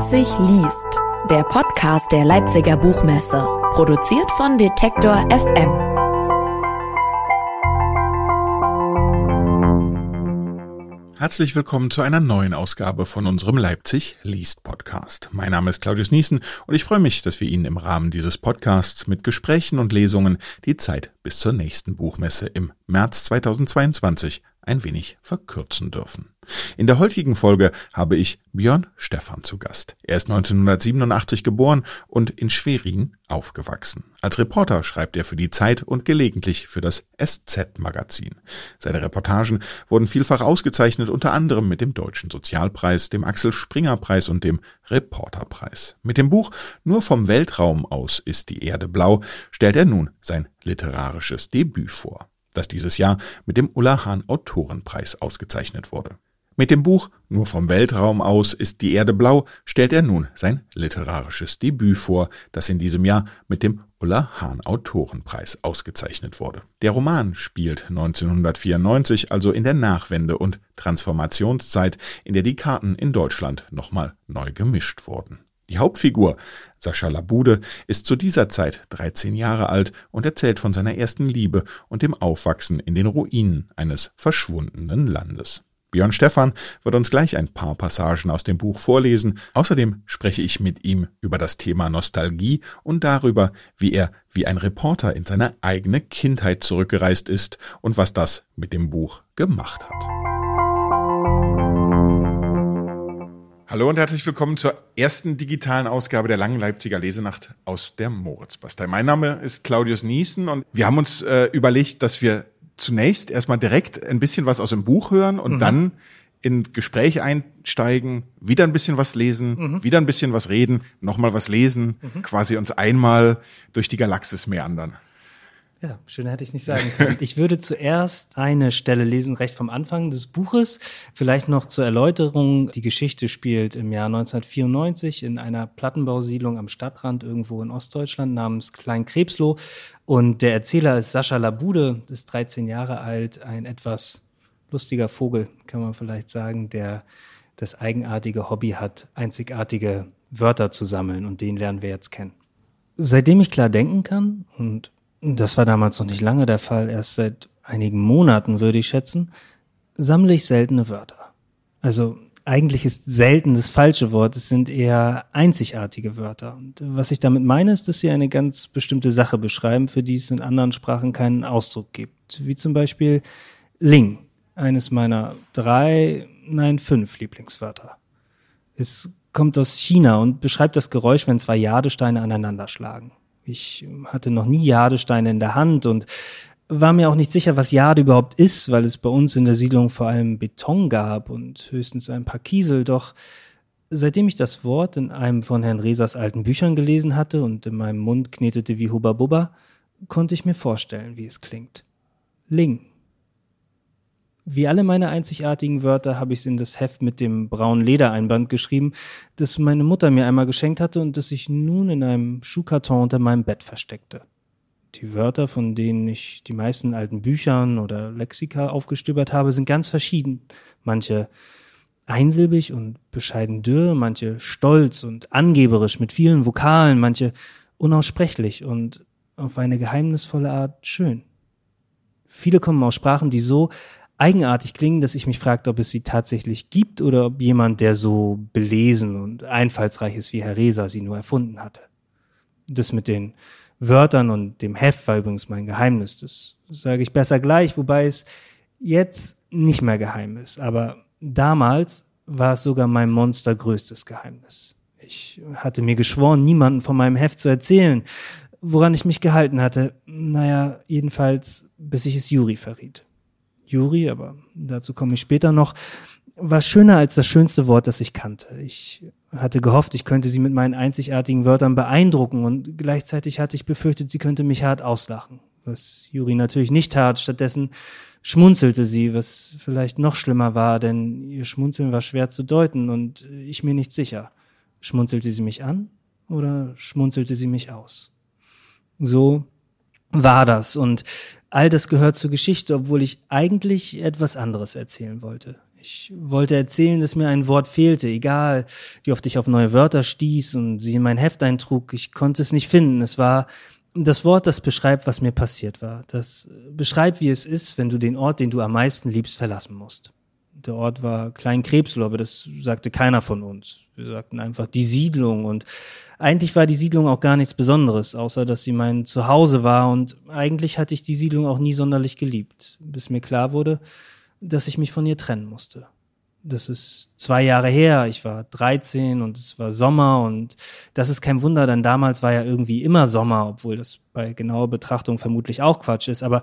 Leipzig liest. Der Podcast der Leipziger Buchmesse. Produziert von Detektor FM. Herzlich willkommen zu einer neuen Ausgabe von unserem Leipzig liest Podcast. Mein Name ist Claudius Niesen und ich freue mich, dass wir Ihnen im Rahmen dieses Podcasts mit Gesprächen und Lesungen die Zeit bis zur nächsten Buchmesse im März 2022 ein wenig verkürzen dürfen. In der heutigen Folge habe ich Björn Stephan zu Gast. Er ist 1987 geboren und in Schwerin aufgewachsen. Als Reporter schreibt er für die Zeit und gelegentlich für das SZ-Magazin. Seine Reportagen wurden vielfach ausgezeichnet, unter anderem mit dem Deutschen Sozialpreis, dem Axel Springer Preis und dem Reporterpreis. Mit dem Buch Nur vom Weltraum aus ist die Erde blau stellt er nun sein literarisches Debüt vor das dieses Jahr mit dem Ulla Hahn Autorenpreis ausgezeichnet wurde. Mit dem Buch Nur vom Weltraum aus ist die Erde blau stellt er nun sein literarisches Debüt vor, das in diesem Jahr mit dem Ulla Hahn Autorenpreis ausgezeichnet wurde. Der Roman spielt 1994, also in der Nachwende- und Transformationszeit, in der die Karten in Deutschland nochmal neu gemischt wurden. Die Hauptfigur, Sascha Labude, ist zu dieser Zeit 13 Jahre alt und erzählt von seiner ersten Liebe und dem Aufwachsen in den Ruinen eines verschwundenen Landes. Björn Stephan wird uns gleich ein paar Passagen aus dem Buch vorlesen. Außerdem spreche ich mit ihm über das Thema Nostalgie und darüber, wie er wie ein Reporter in seine eigene Kindheit zurückgereist ist und was das mit dem Buch gemacht hat. Hallo und herzlich willkommen zur ersten digitalen Ausgabe der langen Leipziger Lesenacht aus der Moritzbastei. Mein Name ist Claudius Niesen und wir haben uns äh, überlegt, dass wir zunächst erstmal direkt ein bisschen was aus dem Buch hören und mhm. dann in Gespräch einsteigen, wieder ein bisschen was lesen, mhm. wieder ein bisschen was reden, nochmal was lesen, mhm. quasi uns einmal durch die Galaxis meandern. Ja, schöner hätte ich es nicht sagen können. Ich würde zuerst eine Stelle lesen, recht vom Anfang des Buches. Vielleicht noch zur Erläuterung. Die Geschichte spielt im Jahr 1994 in einer Plattenbausiedlung am Stadtrand irgendwo in Ostdeutschland namens Kleinkrebsloh. Und der Erzähler ist Sascha Labude, ist 13 Jahre alt, ein etwas lustiger Vogel, kann man vielleicht sagen, der das eigenartige Hobby hat, einzigartige Wörter zu sammeln. Und den lernen wir jetzt kennen. Seitdem ich klar denken kann und das war damals noch nicht lange der Fall, erst seit einigen Monaten würde ich schätzen, sammle ich seltene Wörter. Also eigentlich ist selten das falsche Wort, es sind eher einzigartige Wörter. Und was ich damit meine, ist, dass sie eine ganz bestimmte Sache beschreiben, für die es in anderen Sprachen keinen Ausdruck gibt. Wie zum Beispiel Ling, eines meiner drei, nein, fünf Lieblingswörter. Es kommt aus China und beschreibt das Geräusch, wenn zwei Jadesteine aneinander schlagen. Ich hatte noch nie Jadesteine in der Hand und war mir auch nicht sicher, was Jade überhaupt ist, weil es bei uns in der Siedlung vor allem Beton gab und höchstens ein paar Kiesel. Doch seitdem ich das Wort in einem von Herrn Resers alten Büchern gelesen hatte und in meinem Mund knetete wie Hubba Bubba, konnte ich mir vorstellen, wie es klingt. Ling. Wie alle meine einzigartigen Wörter habe ich es in das Heft mit dem braunen Ledereinband geschrieben, das meine Mutter mir einmal geschenkt hatte und das ich nun in einem Schuhkarton unter meinem Bett versteckte. Die Wörter, von denen ich die meisten alten Büchern oder Lexika aufgestöbert habe, sind ganz verschieden. Manche einsilbig und bescheiden dürr, manche stolz und angeberisch mit vielen Vokalen, manche unaussprechlich und auf eine geheimnisvolle Art schön. Viele kommen aus Sprachen, die so eigenartig klingen, dass ich mich fragte, ob es sie tatsächlich gibt oder ob jemand, der so belesen und einfallsreich ist wie Herr Reser, sie nur erfunden hatte. Das mit den Wörtern und dem Heft war übrigens mein Geheimnis. Das sage ich besser gleich, wobei es jetzt nicht mehr geheim ist. Aber damals war es sogar mein monstergrößtes Geheimnis. Ich hatte mir geschworen, niemanden von meinem Heft zu erzählen, woran ich mich gehalten hatte. Naja, jedenfalls, bis ich es Juri verriet. Juri, aber dazu komme ich später noch, war schöner als das schönste Wort, das ich kannte. Ich hatte gehofft, ich könnte sie mit meinen einzigartigen Wörtern beeindrucken und gleichzeitig hatte ich befürchtet, sie könnte mich hart auslachen. Was Juri natürlich nicht tat. Stattdessen schmunzelte sie, was vielleicht noch schlimmer war, denn ihr Schmunzeln war schwer zu deuten und ich mir nicht sicher. Schmunzelte sie mich an oder schmunzelte sie mich aus? So war das und All das gehört zur Geschichte, obwohl ich eigentlich etwas anderes erzählen wollte. Ich wollte erzählen, dass mir ein Wort fehlte, egal wie oft ich auf neue Wörter stieß und sie in mein Heft eintrug. Ich konnte es nicht finden. Es war das Wort, das beschreibt, was mir passiert war. Das beschreibt, wie es ist, wenn du den Ort, den du am meisten liebst, verlassen musst. Der Ort war Klein Krebsloh, aber das sagte keiner von uns. Wir sagten einfach die Siedlung und eigentlich war die Siedlung auch gar nichts Besonderes, außer dass sie mein Zuhause war und eigentlich hatte ich die Siedlung auch nie sonderlich geliebt, bis mir klar wurde, dass ich mich von ihr trennen musste. Das ist zwei Jahre her. Ich war 13 und es war Sommer und das ist kein Wunder, denn damals war ja irgendwie immer Sommer, obwohl das bei genauer Betrachtung vermutlich auch Quatsch ist. Aber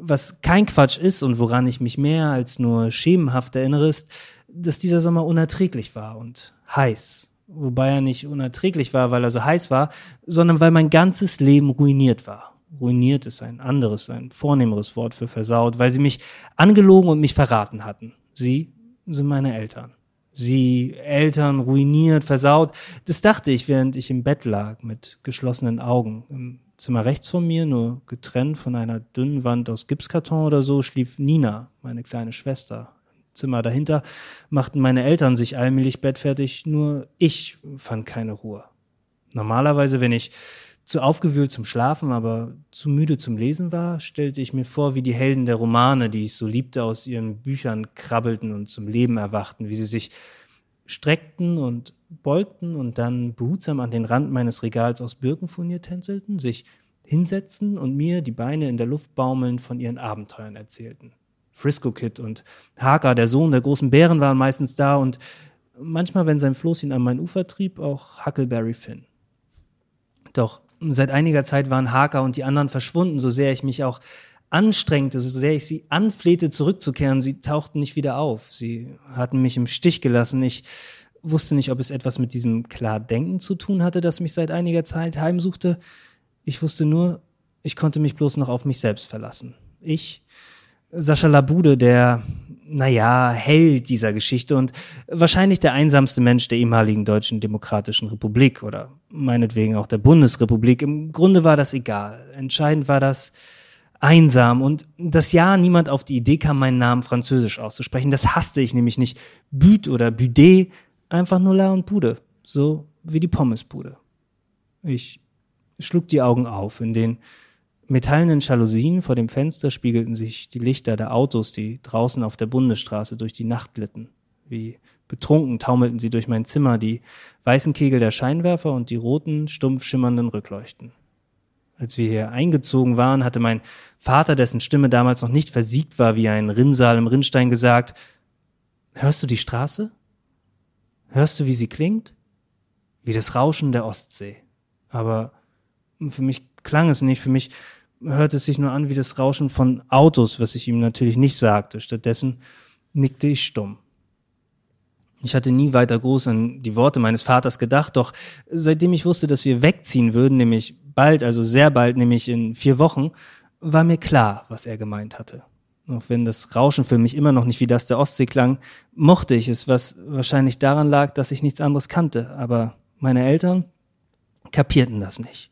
was kein Quatsch ist und woran ich mich mehr als nur schemenhaft erinnere, ist, dass dieser Sommer unerträglich war und heiß. Wobei er nicht unerträglich war, weil er so heiß war, sondern weil mein ganzes Leben ruiniert war. Ruiniert ist ein anderes, ein vornehmeres Wort für versaut, weil sie mich angelogen und mich verraten hatten. Sie sind meine Eltern. Sie, Eltern, ruiniert, versaut. Das dachte ich, während ich im Bett lag, mit geschlossenen Augen. Im Zimmer rechts von mir, nur getrennt von einer dünnen Wand aus Gipskarton oder so, schlief Nina, meine kleine Schwester. Im Zimmer dahinter machten meine Eltern sich allmählich bettfertig, nur ich fand keine Ruhe. Normalerweise, wenn ich zu aufgewühlt zum Schlafen, aber zu müde zum Lesen war, stellte ich mir vor, wie die Helden der Romane, die ich so liebte, aus ihren Büchern krabbelten und zum Leben erwachten, wie sie sich streckten und beugten und dann behutsam an den Rand meines Regals aus Birkenfurnier tänzelten, sich hinsetzten und mir, die Beine in der Luft baumelnd, von ihren Abenteuern erzählten. Frisco Kid und Haka, der Sohn der großen Bären, waren meistens da und manchmal, wenn sein Floß ihn an mein Ufer trieb, auch Huckleberry Finn. Doch seit einiger Zeit waren Haka und die anderen verschwunden, so sehr ich mich auch anstrengte, so sehr ich sie anflehte, zurückzukehren. Sie tauchten nicht wieder auf. Sie hatten mich im Stich gelassen. Ich wusste nicht, ob es etwas mit diesem Klardenken zu tun hatte, das mich seit einiger Zeit heimsuchte. Ich wusste nur, ich konnte mich bloß noch auf mich selbst verlassen. Ich, Sascha Labude, der, naja, Held dieser Geschichte und wahrscheinlich der einsamste Mensch der ehemaligen Deutschen Demokratischen Republik oder meinetwegen auch der Bundesrepublik. Im Grunde war das egal. Entscheidend war das, einsam und das Jahr niemand auf die Idee kam, meinen Namen französisch auszusprechen. Das hasste ich nämlich nicht. Büt oder Büdet, einfach nur La und Bude. So wie die Pommesbude. Ich schlug die Augen auf. In den metallenen Jalousien vor dem Fenster spiegelten sich die Lichter der Autos, die draußen auf der Bundesstraße durch die Nacht glitten. Wie betrunken taumelten sie durch mein Zimmer, die weißen Kegel der Scheinwerfer und die roten, stumpf schimmernden Rückleuchten. Als wir hier eingezogen waren, hatte mein Vater, dessen Stimme damals noch nicht versiegt war wie ein Rinnsal im Rinnstein, gesagt, Hörst du die Straße? Hörst du, wie sie klingt? Wie das Rauschen der Ostsee. Aber für mich klang es nicht, für mich hörte es sich nur an wie das Rauschen von Autos, was ich ihm natürlich nicht sagte. Stattdessen nickte ich stumm. Ich hatte nie weiter groß an die Worte meines Vaters gedacht, doch seitdem ich wusste, dass wir wegziehen würden, nämlich bald, also sehr bald, nämlich in vier Wochen, war mir klar, was er gemeint hatte. Auch wenn das Rauschen für mich immer noch nicht wie das der Ostsee klang, mochte ich es, was wahrscheinlich daran lag, dass ich nichts anderes kannte. Aber meine Eltern kapierten das nicht.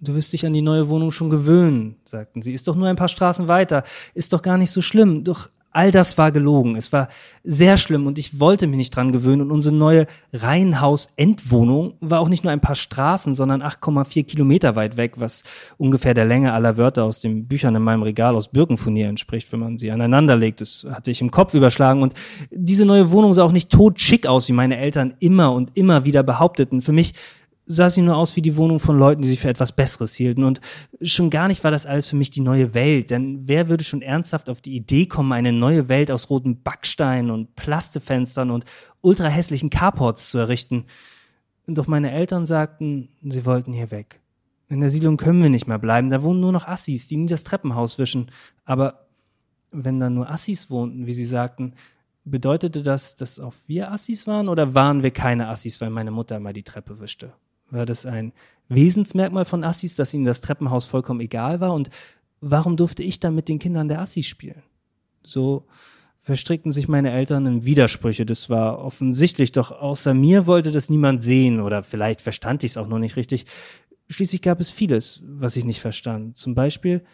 Du wirst dich an die neue Wohnung schon gewöhnen, sagten sie. Ist doch nur ein paar Straßen weiter. Ist doch gar nicht so schlimm. Doch All das war gelogen. Es war sehr schlimm und ich wollte mich nicht dran gewöhnen. Und unsere neue Reihenhaus-Endwohnung war auch nicht nur ein paar Straßen, sondern 8,4 Kilometer weit weg, was ungefähr der Länge aller Wörter aus den Büchern in meinem Regal aus Birkenfurnier entspricht, wenn man sie aneinander legt. Das hatte ich im Kopf überschlagen. Und diese neue Wohnung sah auch nicht totschick aus, wie meine Eltern immer und immer wieder behaupteten. Für mich sah sie nur aus wie die Wohnung von Leuten, die sich für etwas Besseres hielten. Und schon gar nicht war das alles für mich die neue Welt. Denn wer würde schon ernsthaft auf die Idee kommen, eine neue Welt aus roten Backsteinen und Plastefenstern und ultra hässlichen Carports zu errichten? Doch meine Eltern sagten, sie wollten hier weg. In der Siedlung können wir nicht mehr bleiben. Da wohnen nur noch Assis, die nie das Treppenhaus wischen. Aber wenn da nur Assis wohnten, wie sie sagten, bedeutete das, dass auch wir Assis waren oder waren wir keine Assis, weil meine Mutter mal die Treppe wischte? War das ein Wesensmerkmal von Assis, dass ihnen das Treppenhaus vollkommen egal war? Und warum durfte ich dann mit den Kindern der Assis spielen? So verstrickten sich meine Eltern in Widersprüche. Das war offensichtlich, doch außer mir wollte das niemand sehen oder vielleicht verstand ich es auch noch nicht richtig. Schließlich gab es vieles, was ich nicht verstand. Zum Beispiel,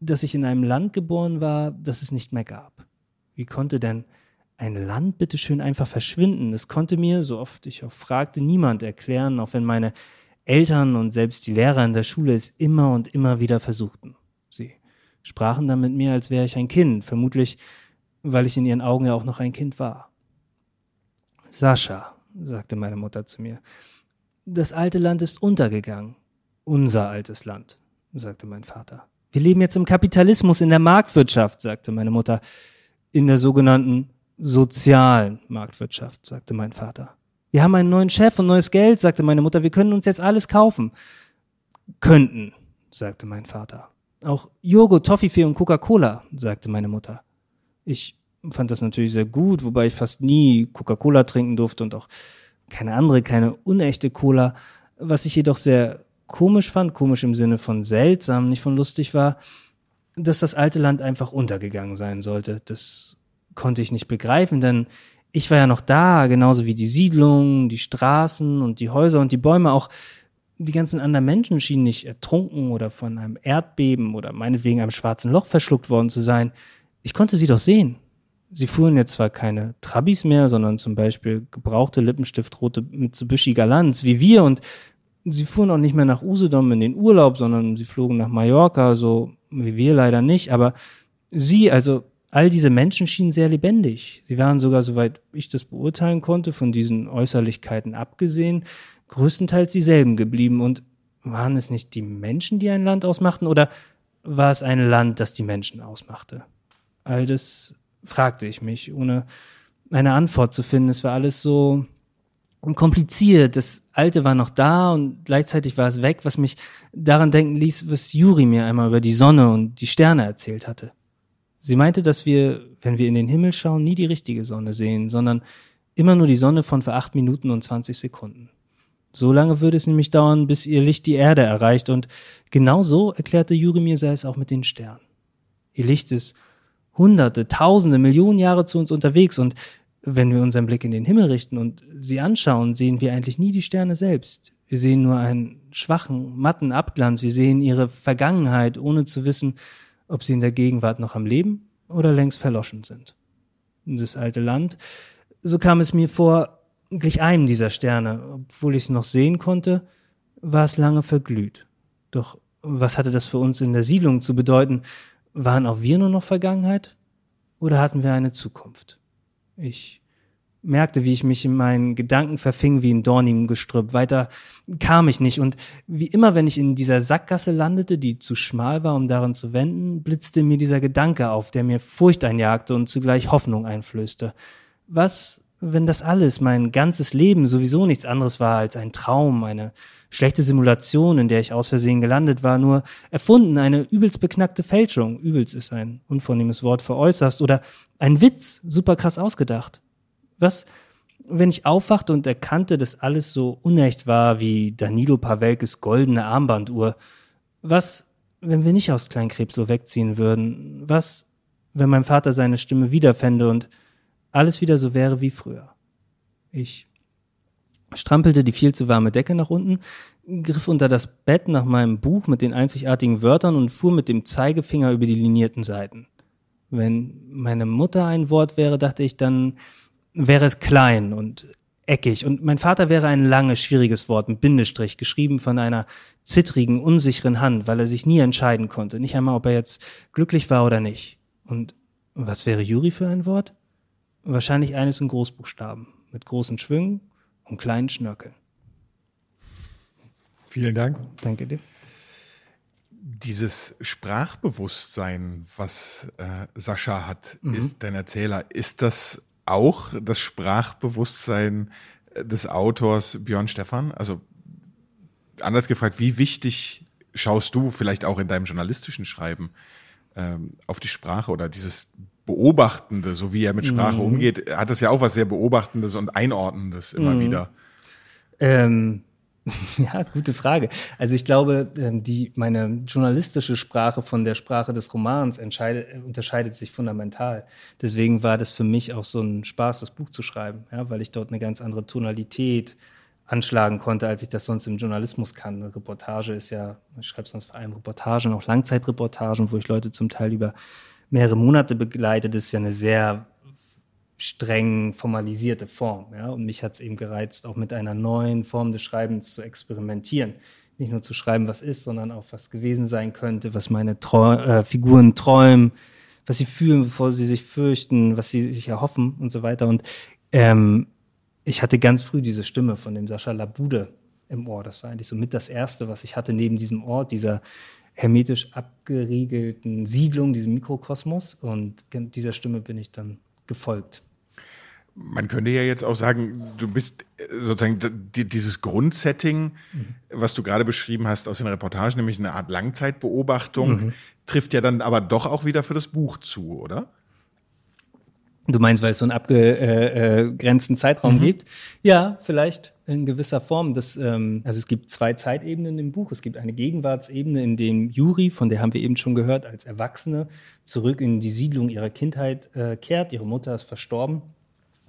dass ich in einem Land geboren war, das es nicht mehr gab. Wie konnte denn ein Land bitteschön einfach verschwinden? Es konnte mir, so oft ich auch fragte, niemand erklären, auch wenn meine Eltern und selbst die Lehrer in der Schule es immer und immer wieder versuchten. Sie sprachen dann mit mir, als wäre ich ein Kind, vermutlich, weil ich in ihren Augen ja auch noch ein Kind war. Sascha, sagte meine Mutter zu mir, das alte Land ist untergegangen. Unser altes Land, sagte mein Vater. Wir leben jetzt im Kapitalismus, in der Marktwirtschaft, sagte meine Mutter. In der sogenannten sozialen Marktwirtschaft, sagte mein Vater. Wir haben einen neuen Chef und neues Geld, sagte meine Mutter. Wir können uns jetzt alles kaufen. Könnten, sagte mein Vater. Auch Joghurt, Toffifee und Coca-Cola, sagte meine Mutter. Ich fand das natürlich sehr gut, wobei ich fast nie Coca-Cola trinken durfte und auch keine andere, keine unechte Cola. Was ich jedoch sehr komisch fand, komisch im Sinne von seltsam, nicht von lustig war, dass das alte Land einfach untergegangen sein sollte. Das konnte ich nicht begreifen, denn ich war ja noch da, genauso wie die Siedlungen, die Straßen und die Häuser und die Bäume auch die ganzen anderen Menschen schienen nicht ertrunken oder von einem Erdbeben oder meinetwegen einem schwarzen Loch verschluckt worden zu sein. Ich konnte sie doch sehen. Sie fuhren jetzt zwar keine Trabis mehr, sondern zum Beispiel gebrauchte Lippenstiftrote Mitsubishi Galanz wie wir und sie fuhren auch nicht mehr nach Usedom in den Urlaub, sondern sie flogen nach Mallorca, so wie wir leider nicht. Aber sie, also all diese Menschen schienen sehr lebendig. Sie waren sogar, soweit ich das beurteilen konnte, von diesen Äußerlichkeiten abgesehen, größtenteils dieselben geblieben. Und waren es nicht die Menschen, die ein Land ausmachten, oder war es ein Land, das die Menschen ausmachte? All das fragte ich mich, ohne eine Antwort zu finden. Es war alles so kompliziert. Das Alte war noch da und gleichzeitig war es weg, was mich daran denken ließ, was Juri mir einmal über die Sonne und die Sterne erzählt hatte. Sie meinte, dass wir, wenn wir in den Himmel schauen, nie die richtige Sonne sehen, sondern immer nur die Sonne von für acht Minuten und zwanzig Sekunden. So lange würde es nämlich dauern, bis ihr Licht die Erde erreicht. Und genau so, erklärte Juri mir, sei es auch mit den Sternen. Ihr Licht ist hunderte, tausende, Millionen Jahre zu uns unterwegs. Und wenn wir unseren Blick in den Himmel richten und sie anschauen, sehen wir eigentlich nie die Sterne selbst. Wir sehen nur einen schwachen, matten Abglanz. Wir sehen ihre Vergangenheit, ohne zu wissen, ob sie in der Gegenwart noch am Leben oder längst verloschen sind. Das alte Land, so kam es mir vor, glich einem dieser Sterne, obwohl ich es noch sehen konnte, war es lange verglüht. Doch was hatte das für uns in der Siedlung zu bedeuten? Waren auch wir nur noch Vergangenheit oder hatten wir eine Zukunft? Ich merkte, wie ich mich in meinen Gedanken verfing wie in dornigem Gestrüpp. Weiter kam ich nicht. Und wie immer, wenn ich in dieser Sackgasse landete, die zu schmal war, um darin zu wenden, blitzte mir dieser Gedanke auf, der mir Furcht einjagte und zugleich Hoffnung einflößte. Was wenn das alles, mein ganzes Leben sowieso nichts anderes war als ein Traum, eine schlechte Simulation, in der ich aus Versehen gelandet war, nur erfunden, eine übelst beknackte Fälschung, übelst ist ein unvornehmes Wort für äußerst, oder ein Witz, super krass ausgedacht. Was, wenn ich aufwachte und erkannte, dass alles so unecht war wie Danilo Pavelkes goldene Armbanduhr? Was, wenn wir nicht aus Kleinkrebsloh wegziehen würden? Was, wenn mein Vater seine Stimme wiederfände und alles wieder so wäre wie früher. Ich strampelte die viel zu warme Decke nach unten, griff unter das Bett nach meinem Buch mit den einzigartigen Wörtern und fuhr mit dem Zeigefinger über die linierten Seiten. Wenn meine Mutter ein Wort wäre, dachte ich, dann wäre es klein und eckig und mein Vater wäre ein langes, schwieriges Wort mit Bindestrich, geschrieben von einer zittrigen, unsicheren Hand, weil er sich nie entscheiden konnte, nicht einmal, ob er jetzt glücklich war oder nicht. Und was wäre Juri für ein Wort? Wahrscheinlich eines in Großbuchstaben, mit großen Schwüngen und kleinen Schnörkeln. Vielen Dank. Danke dir. Dieses Sprachbewusstsein, was äh, Sascha hat, mhm. ist dein Erzähler. Ist das auch das Sprachbewusstsein äh, des Autors Björn Stefan? Also anders gefragt, wie wichtig schaust du vielleicht auch in deinem journalistischen Schreiben ähm, auf die Sprache oder dieses Beobachtende, so wie er mit Sprache mhm. umgeht, hat das ja auch was sehr Beobachtendes und Einordnendes immer mhm. wieder. Ähm, ja, gute Frage. Also ich glaube, ähm, die, meine journalistische Sprache von der Sprache des Romans unterscheidet sich fundamental. Deswegen war das für mich auch so ein Spaß, das Buch zu schreiben, ja, weil ich dort eine ganz andere Tonalität anschlagen konnte, als ich das sonst im Journalismus kann. Eine Reportage ist ja, ich schreibe sonst vor allem Reportagen, auch Langzeitreportagen, wo ich Leute zum Teil über mehrere Monate begleitet, ist ja eine sehr streng formalisierte Form. Ja? Und mich hat es eben gereizt, auch mit einer neuen Form des Schreibens zu experimentieren. Nicht nur zu schreiben, was ist, sondern auch was gewesen sein könnte, was meine Trau äh, Figuren träumen, was sie fühlen, bevor sie sich fürchten, was sie sich erhoffen und so weiter. Und ähm, ich hatte ganz früh diese Stimme von dem Sascha Labude im Ohr. Das war eigentlich so mit das Erste, was ich hatte neben diesem Ort, dieser hermetisch abgeriegelten Siedlung, diesem Mikrokosmos. Und dieser Stimme bin ich dann gefolgt. Man könnte ja jetzt auch sagen, du bist äh, sozusagen dieses Grundsetting, mhm. was du gerade beschrieben hast aus den Reportagen, nämlich eine Art Langzeitbeobachtung, mhm. trifft ja dann aber doch auch wieder für das Buch zu, oder? Du meinst, weil es so einen abgegrenzten Zeitraum mhm. gibt? Ja, vielleicht in gewisser Form. Das, ähm, also es gibt zwei Zeitebenen im Buch. Es gibt eine Gegenwartsebene, in dem Juri, von der haben wir eben schon gehört, als Erwachsene zurück in die Siedlung ihrer Kindheit äh, kehrt. Ihre Mutter ist verstorben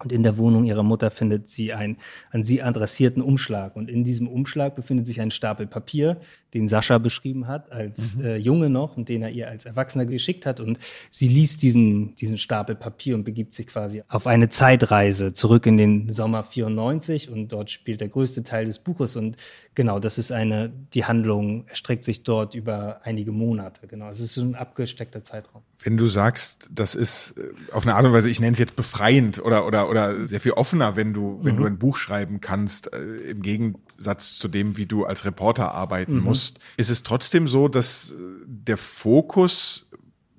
und in der Wohnung ihrer Mutter findet sie einen an sie adressierten Umschlag. Und in diesem Umschlag befindet sich ein Stapel Papier, den Sascha beschrieben hat, als mhm. äh, Junge noch und den er ihr als Erwachsener geschickt hat. Und sie liest diesen, diesen Stapel Papier und begibt sich quasi auf eine Zeitreise zurück in den Sommer 94. Und dort spielt der größte Teil des Buches. Und genau, das ist eine, die Handlung erstreckt sich dort über einige Monate. Genau, es ist so ein abgesteckter Zeitraum. Wenn du sagst, das ist äh, auf eine Art und Weise, ich nenne es jetzt befreiend oder, oder, oder sehr viel offener, wenn du, wenn mhm. du ein Buch schreiben kannst, äh, im Gegensatz zu dem, wie du als Reporter arbeiten mhm. musst ist es trotzdem so, dass äh, der Fokus,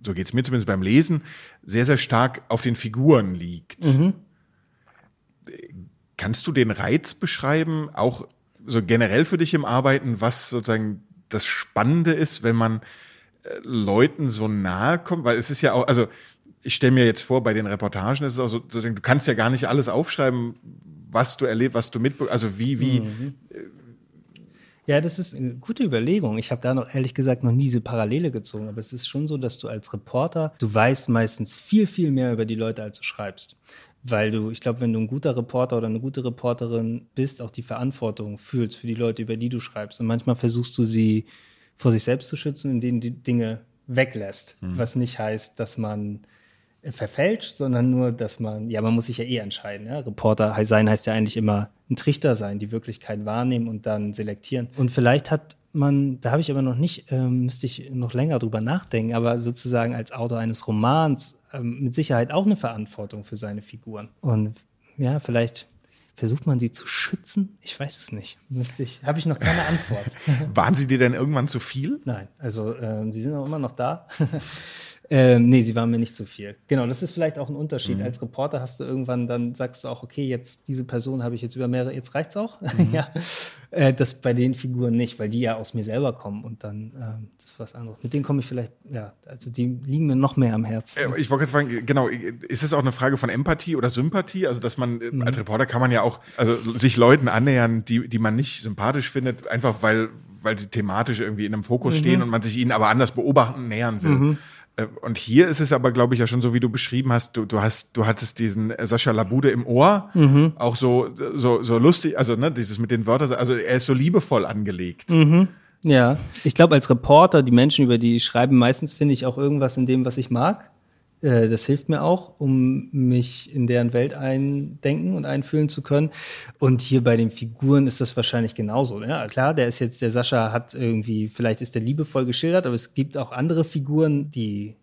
so geht es mir zumindest beim Lesen, sehr, sehr stark auf den Figuren liegt. Mhm. Kannst du den Reiz beschreiben, auch so generell für dich im Arbeiten, was sozusagen das Spannende ist, wenn man Leuten so nahe kommt? Weil es ist ja auch, also ich stelle mir jetzt vor, bei den Reportagen ist es auch so, so, du kannst ja gar nicht alles aufschreiben, was du erlebst, was du mitbekommst, also wie, wie, mhm. Äh, ja, das ist eine gute Überlegung. Ich habe da noch ehrlich gesagt noch nie diese Parallele gezogen, aber es ist schon so, dass du als Reporter, du weißt meistens viel, viel mehr über die Leute, als du schreibst. Weil du, ich glaube, wenn du ein guter Reporter oder eine gute Reporterin bist, auch die Verantwortung fühlst für die Leute, über die du schreibst. Und manchmal versuchst du sie vor sich selbst zu schützen, indem die Dinge weglässt. Mhm. Was nicht heißt, dass man verfälscht, sondern nur, dass man, ja, man muss sich ja eh entscheiden. Ja? Reporter sein heißt ja eigentlich immer ein Trichter sein, die Wirklichkeit wahrnehmen und dann selektieren. Und vielleicht hat man, da habe ich aber noch nicht, ähm, müsste ich noch länger drüber nachdenken, aber sozusagen als Autor eines Romans ähm, mit Sicherheit auch eine Verantwortung für seine Figuren. Und ja, vielleicht versucht man sie zu schützen? Ich weiß es nicht. Müsste ich, habe ich noch keine Antwort. Waren sie dir denn irgendwann zu viel? Nein, also ähm, sie sind auch immer noch da. Ähm, nee, sie waren mir nicht zu viel. Genau, das ist vielleicht auch ein Unterschied. Mhm. Als Reporter hast du irgendwann, dann sagst du auch, okay, jetzt diese Person habe ich jetzt über mehrere, jetzt reicht's auch. Mhm. ja. Äh, das bei den Figuren nicht, weil die ja aus mir selber kommen und dann, äh, das ist was anderes. Mit denen komme ich vielleicht, ja, also die liegen mir noch mehr am Herzen. Äh, ich wollte jetzt fragen, genau, ist es auch eine Frage von Empathie oder Sympathie? Also, dass man, äh, mhm. als Reporter kann man ja auch, also sich Leuten annähern, die, die man nicht sympathisch findet, einfach weil, weil sie thematisch irgendwie in einem Fokus mhm. stehen und man sich ihnen aber anders beobachten, nähern will. Äh, und hier ist es aber, glaube ich, ja schon so, wie du beschrieben hast. Du, du hast, du hattest diesen Sascha Labude im Ohr, mhm. auch so, so, so lustig, also ne, dieses mit den Wörtern, also er ist so liebevoll angelegt. Mhm. Ja, ich glaube, als Reporter, die Menschen, über die ich schreibe, meistens finde ich auch irgendwas in dem, was ich mag. Äh, das hilft mir auch, um mich in deren Welt eindenken und einfühlen zu können. Und hier bei den Figuren ist das wahrscheinlich genauso. Ja, klar, der ist jetzt, der Sascha hat irgendwie, vielleicht ist der liebevoll geschildert, aber es gibt auch andere Figuren, die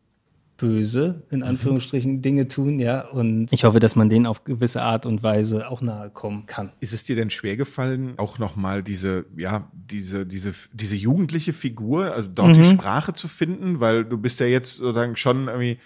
böse, in mhm. Anführungsstrichen, mhm. Dinge tun, ja. Und ich hoffe, dass man denen auf gewisse Art und Weise auch nahe kommen kann. Ist es dir denn schwer gefallen, auch nochmal diese, ja, diese, diese, diese jugendliche Figur, also dort mhm. die Sprache zu finden? Weil du bist ja jetzt sozusagen schon irgendwie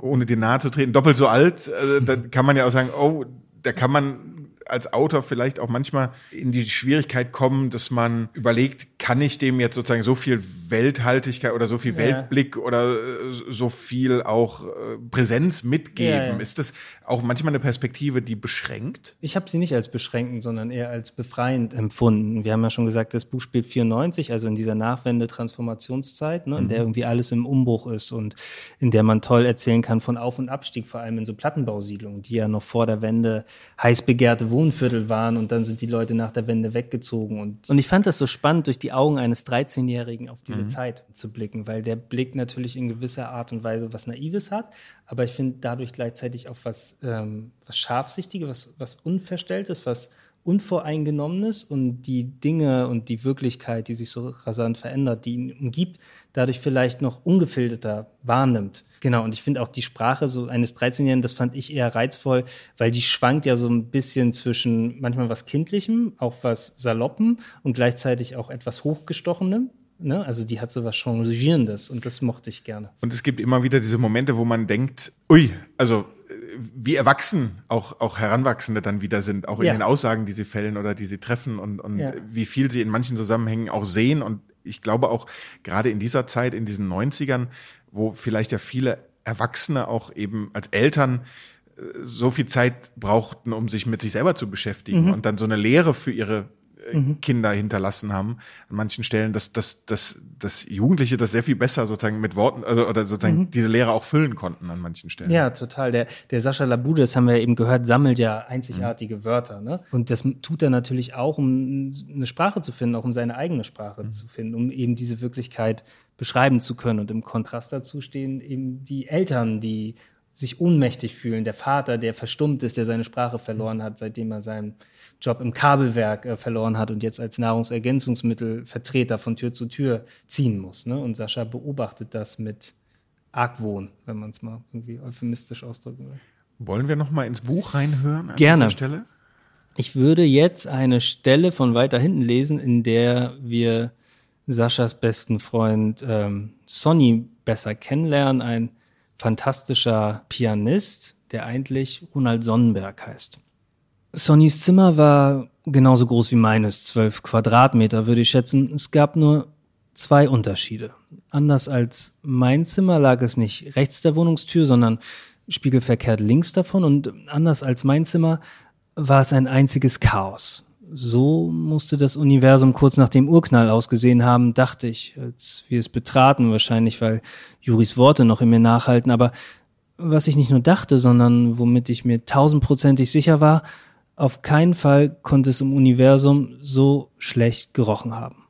ohne dir nahe zu treten, doppelt so alt, äh, da kann man ja auch sagen, oh, da kann man als Autor vielleicht auch manchmal in die Schwierigkeit kommen, dass man überlegt, kann ich dem jetzt sozusagen so viel Welthaltigkeit oder so viel ja. Weltblick oder äh, so viel auch äh, Präsenz mitgeben? Ja, ja. Ist das auch manchmal eine Perspektive, die beschränkt? Ich habe sie nicht als beschränkend, sondern eher als befreiend empfunden. Wir haben ja schon gesagt, das Buch spielt 94, also in dieser Nachwende-Transformationszeit, ne, in mhm. der irgendwie alles im Umbruch ist und in der man toll erzählen kann von Auf- und Abstieg, vor allem in so Plattenbausiedlungen, die ja noch vor der Wende heiß begehrte Wohnviertel waren und dann sind die Leute nach der Wende weggezogen. Und, und ich fand das so spannend durch die Augen eines 13-Jährigen auf diese mhm. Zeit zu blicken, weil der Blick natürlich in gewisser Art und Weise was Naives hat, aber ich finde dadurch gleichzeitig auch was, ähm, was Scharfsichtiges, was, was Unverstelltes, was Unvoreingenommenes und die Dinge und die Wirklichkeit, die sich so rasant verändert, die ihn umgibt, dadurch vielleicht noch ungefilterter wahrnimmt. Genau, und ich finde auch die Sprache so eines 13-Jährigen, das fand ich eher reizvoll, weil die schwankt ja so ein bisschen zwischen manchmal was Kindlichem, auch was Saloppen und gleichzeitig auch etwas Hochgestochenem. Ne? Also die hat so was Changierendes und das mochte ich gerne. Und es gibt immer wieder diese Momente, wo man denkt, ui, also äh, wie erwachsen auch, auch Heranwachsende dann wieder sind, auch in ja. den Aussagen, die sie fällen oder die sie treffen und, und ja. wie viel sie in manchen Zusammenhängen auch sehen. Und ich glaube auch gerade in dieser Zeit, in diesen 90ern, wo vielleicht ja viele Erwachsene auch eben als Eltern äh, so viel Zeit brauchten, um sich mit sich selber zu beschäftigen mhm. und dann so eine Lehre für ihre mhm. Kinder hinterlassen haben an manchen Stellen, dass, dass, dass, dass Jugendliche das sehr viel besser sozusagen mit Worten also, oder sozusagen mhm. diese Lehre auch füllen konnten an manchen Stellen. Ja, total. Der, der Sascha Labude, das haben wir eben gehört, sammelt ja einzigartige mhm. Wörter. Ne? Und das tut er natürlich auch, um eine Sprache zu finden, auch um seine eigene Sprache mhm. zu finden, um eben diese Wirklichkeit beschreiben zu können. Und im Kontrast dazu stehen eben die Eltern, die sich ohnmächtig fühlen. Der Vater, der verstummt ist, der seine Sprache verloren hat, seitdem er seinen Job im Kabelwerk äh, verloren hat und jetzt als Nahrungsergänzungsmittelvertreter von Tür zu Tür ziehen muss. Ne? Und Sascha beobachtet das mit Argwohn, wenn man es mal irgendwie euphemistisch ausdrücken will. Wollen wir noch mal ins Buch reinhören an Gerne. dieser Stelle? Ich würde jetzt eine Stelle von weiter hinten lesen, in der wir Saschas besten Freund ähm, Sonny besser kennenlernen, ein fantastischer Pianist, der eigentlich Ronald Sonnenberg heißt. Sonnys Zimmer war genauso groß wie meines, zwölf Quadratmeter würde ich schätzen. Es gab nur zwei Unterschiede. Anders als mein Zimmer lag es nicht rechts der Wohnungstür, sondern spiegelverkehrt links davon und anders als mein Zimmer war es ein einziges Chaos. So musste das Universum kurz nach dem Urknall ausgesehen haben, dachte ich, als wir es betraten, wahrscheinlich weil Juris Worte noch in mir nachhalten, aber was ich nicht nur dachte, sondern womit ich mir tausendprozentig sicher war, auf keinen Fall konnte es im Universum so schlecht gerochen haben.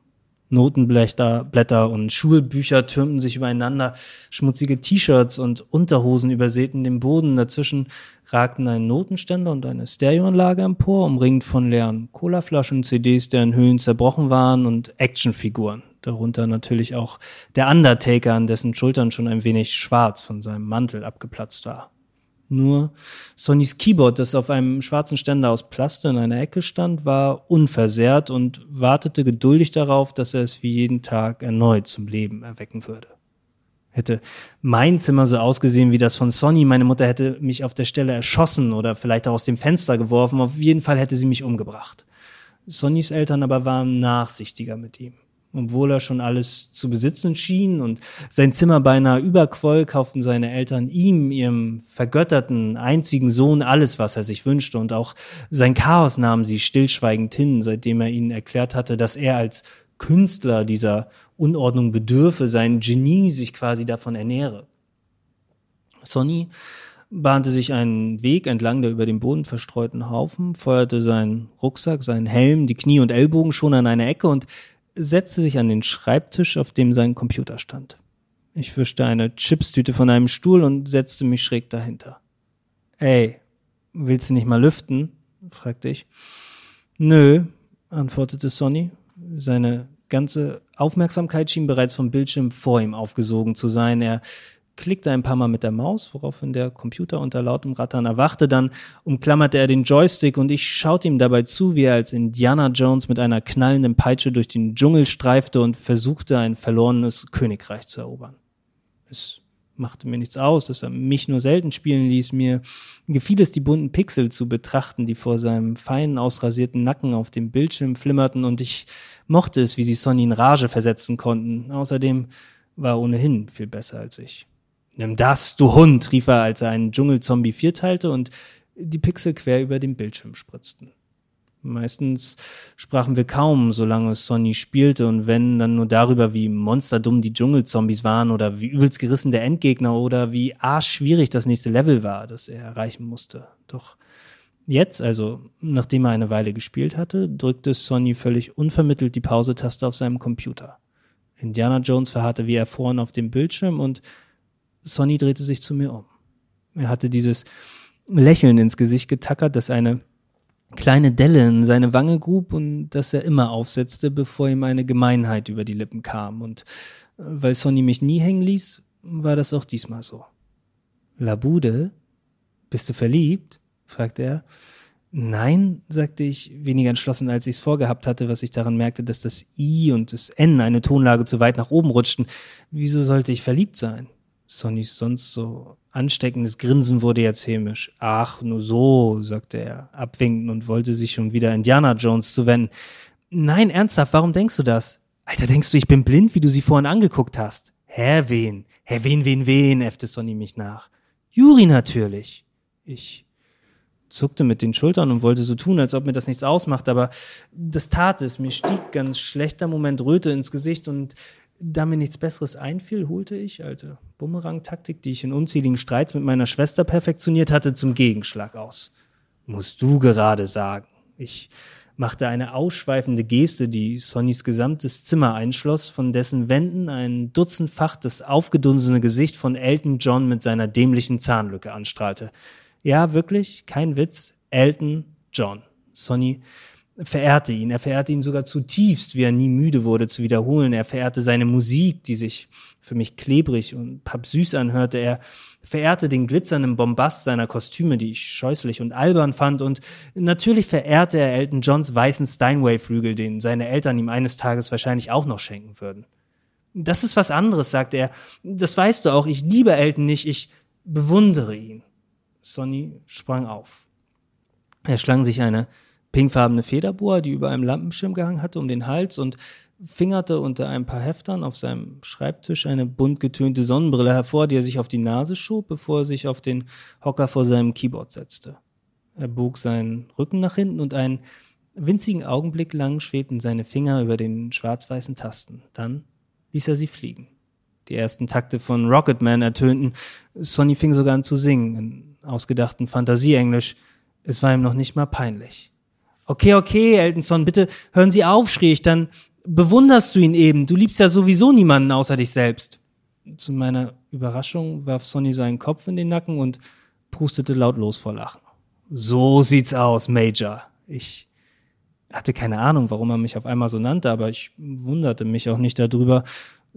Notenblätter Blätter und Schulbücher türmten sich übereinander, schmutzige T-Shirts und Unterhosen übersäten den Boden, dazwischen ragten ein Notenständer und eine Stereoanlage empor, umringt von leeren Colaflaschen, CDs, deren Hüllen zerbrochen waren und Actionfiguren, darunter natürlich auch der Undertaker, an dessen Schultern schon ein wenig schwarz von seinem Mantel abgeplatzt war. Nur Sonys Keyboard, das auf einem schwarzen Ständer aus Plaste in einer Ecke stand, war unversehrt und wartete geduldig darauf, dass er es wie jeden Tag erneut zum Leben erwecken würde. Hätte mein Zimmer so ausgesehen wie das von Sonny, meine Mutter hätte mich auf der Stelle erschossen oder vielleicht auch aus dem Fenster geworfen, auf jeden Fall hätte sie mich umgebracht. Sonnys Eltern aber waren nachsichtiger mit ihm. Obwohl er schon alles zu besitzen schien und sein Zimmer beinahe überquoll, kauften seine Eltern ihm, ihrem vergötterten, einzigen Sohn, alles, was er sich wünschte, und auch sein Chaos nahmen sie stillschweigend hin, seitdem er ihnen erklärt hatte, dass er als Künstler dieser Unordnung bedürfe, sein Genie sich quasi davon ernähre. Sonny bahnte sich einen Weg entlang der über dem Boden verstreuten Haufen, feuerte seinen Rucksack, seinen Helm, die Knie und Ellbogen schon an eine Ecke und setzte sich an den Schreibtisch, auf dem sein Computer stand. Ich wischte eine Chipstüte von einem Stuhl und setzte mich schräg dahinter. Ey, willst du nicht mal lüften? fragte ich. Nö, antwortete Sonny. Seine ganze Aufmerksamkeit schien bereits vom Bildschirm vor ihm aufgesogen zu sein. Er klickte ein paar Mal mit der Maus, woraufhin der Computer unter lautem Rattern erwachte. Dann umklammerte er den Joystick und ich schaute ihm dabei zu, wie er als Indiana Jones mit einer knallenden Peitsche durch den Dschungel streifte und versuchte, ein verlorenes Königreich zu erobern. Es machte mir nichts aus, dass er mich nur selten spielen ließ. Mir gefiel es, die bunten Pixel zu betrachten, die vor seinem feinen, ausrasierten Nacken auf dem Bildschirm flimmerten und ich mochte es, wie sie Sonny in Rage versetzen konnten. Außerdem war er ohnehin viel besser als ich. Nimm das, du Hund, rief er, als er einen Dschungelzombie vierteilte und die Pixel quer über den Bildschirm spritzten. Meistens sprachen wir kaum, solange Sonny spielte und wenn, dann nur darüber, wie monsterdumm die Dschungelzombies waren oder wie übelst gerissen der Endgegner oder wie arschschwierig das nächste Level war, das er erreichen musste. Doch Jetzt, also nachdem er eine Weile gespielt hatte, drückte Sonny völlig unvermittelt die Pause-Taste auf seinem Computer. Indiana Jones verharrte wie erfroren auf dem Bildschirm und Sonny drehte sich zu mir um. Er hatte dieses Lächeln ins Gesicht getackert, das eine kleine Delle in seine Wange grub und das er immer aufsetzte, bevor ihm eine Gemeinheit über die Lippen kam. Und äh, weil Sonny mich nie hängen ließ, war das auch diesmal so. Labude? Bist du verliebt? fragte er. Nein, sagte ich, weniger entschlossen, als ich es vorgehabt hatte, was ich daran merkte, dass das I und das N eine Tonlage zu weit nach oben rutschten. Wieso sollte ich verliebt sein? Sonnys sonst so ansteckendes Grinsen wurde jetzt hämisch. Ach, nur so, sagte er, abwinkend und wollte sich schon wieder Indiana Jones zuwenden. Nein, ernsthaft, warum denkst du das? Alter, denkst du, ich bin blind, wie du sie vorhin angeguckt hast? Hä, wen? Hä, wen, wen, wen? äffte Sonny mich nach. Juri natürlich. Ich zuckte mit den Schultern und wollte so tun, als ob mir das nichts ausmacht, aber das tat es. Mir stieg ganz schlechter Moment Röte ins Gesicht und da mir nichts Besseres einfiel, holte ich, alte Bumerang-Taktik, die ich in unzähligen Streits mit meiner Schwester perfektioniert hatte, zum Gegenschlag aus. Musst du gerade sagen. Ich machte eine ausschweifende Geste, die Sonnys gesamtes Zimmer einschloss, von dessen Wänden ein dutzendfach das aufgedunsene Gesicht von Elton John mit seiner dämlichen Zahnlücke anstrahlte. Ja, wirklich, kein Witz, Elton John. Sonny verehrte ihn. Er verehrte ihn sogar zutiefst, wie er nie müde wurde zu wiederholen. Er verehrte seine Musik, die sich für mich klebrig und pappsüß anhörte. Er verehrte den glitzernden Bombast seiner Kostüme, die ich scheußlich und albern fand. Und natürlich verehrte er Elton Johns weißen Steinway-Flügel, den seine Eltern ihm eines Tages wahrscheinlich auch noch schenken würden. Das ist was anderes, sagte er. Das weißt du auch. Ich liebe Elton nicht. Ich bewundere ihn. Sonny sprang auf. Er schlang sich eine pinkfarbene Federboa, die über einem Lampenschirm gehangen hatte, um den Hals und fingerte unter ein paar Heftern auf seinem Schreibtisch eine bunt getönte Sonnenbrille hervor, die er sich auf die Nase schob, bevor er sich auf den Hocker vor seinem Keyboard setzte. Er bog seinen Rücken nach hinten und einen winzigen Augenblick lang schwebten seine Finger über den schwarz-weißen Tasten. Dann ließ er sie fliegen. Die ersten Takte von Rocketman ertönten. Sonny fing sogar an zu singen, in ausgedachten Fantasieenglisch. Es war ihm noch nicht mal peinlich. Okay, okay, Eltonson, bitte hören Sie auf, schrie ich, dann bewunderst du ihn eben. Du liebst ja sowieso niemanden außer dich selbst. Zu meiner Überraschung warf Sonny seinen Kopf in den Nacken und prustete lautlos vor Lachen. So sieht's aus, Major. Ich hatte keine Ahnung, warum er mich auf einmal so nannte, aber ich wunderte mich auch nicht darüber.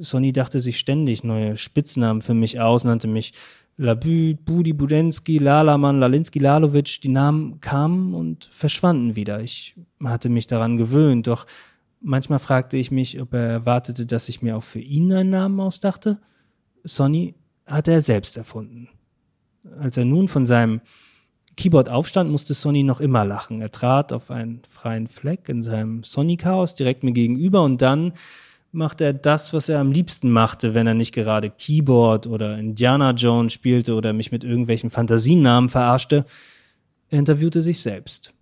Sonny dachte sich ständig neue Spitznamen für mich aus, nannte mich Labüt, Budi, Budensky, Lalaman, Lalinski, Lalovic, die Namen kamen und verschwanden wieder. Ich hatte mich daran gewöhnt, doch manchmal fragte ich mich, ob er erwartete, dass ich mir auch für ihn einen Namen ausdachte. Sonny hatte er selbst erfunden. Als er nun von seinem Keyboard aufstand, musste Sonny noch immer lachen. Er trat auf einen freien Fleck in seinem Sonny-Chaos direkt mir gegenüber und dann macht er das, was er am liebsten machte, wenn er nicht gerade Keyboard oder Indiana Jones spielte oder mich mit irgendwelchen Fantasienamen verarschte. Er interviewte sich selbst.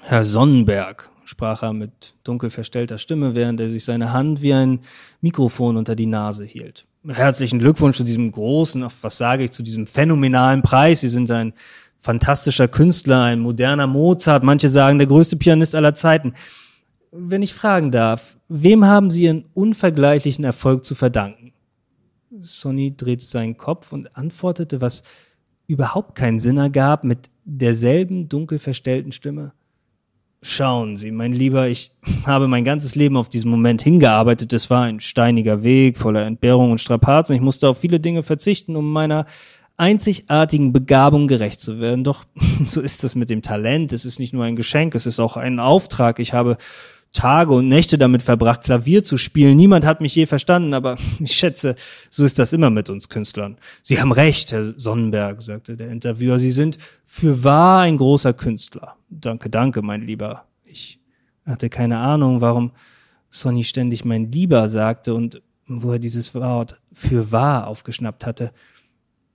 Herr Sonnenberg, sprach er mit dunkel verstellter Stimme, während er sich seine Hand wie ein Mikrofon unter die Nase hielt. Herzlichen Glückwunsch zu diesem großen, was sage ich, zu diesem phänomenalen Preis. Sie sind ein fantastischer Künstler, ein moderner Mozart, manche sagen der größte Pianist aller Zeiten wenn ich fragen darf, wem haben Sie Ihren unvergleichlichen Erfolg zu verdanken? Sonny drehte seinen Kopf und antwortete, was überhaupt keinen Sinn ergab, mit derselben dunkel verstellten Stimme. Schauen Sie, mein Lieber, ich habe mein ganzes Leben auf diesen Moment hingearbeitet. Es war ein steiniger Weg voller Entbehrung und Strapazen. Ich musste auf viele Dinge verzichten, um meiner einzigartigen Begabung gerecht zu werden. Doch so ist das mit dem Talent. Es ist nicht nur ein Geschenk, es ist auch ein Auftrag. Ich habe Tage und Nächte damit verbracht, Klavier zu spielen. Niemand hat mich je verstanden, aber ich schätze, so ist das immer mit uns Künstlern. Sie haben recht, Herr Sonnenberg, sagte der Interviewer. Sie sind für wahr ein großer Künstler. Danke, danke, mein Lieber. Ich hatte keine Ahnung, warum Sonny ständig mein Lieber sagte und wo er dieses Wort für wahr aufgeschnappt hatte.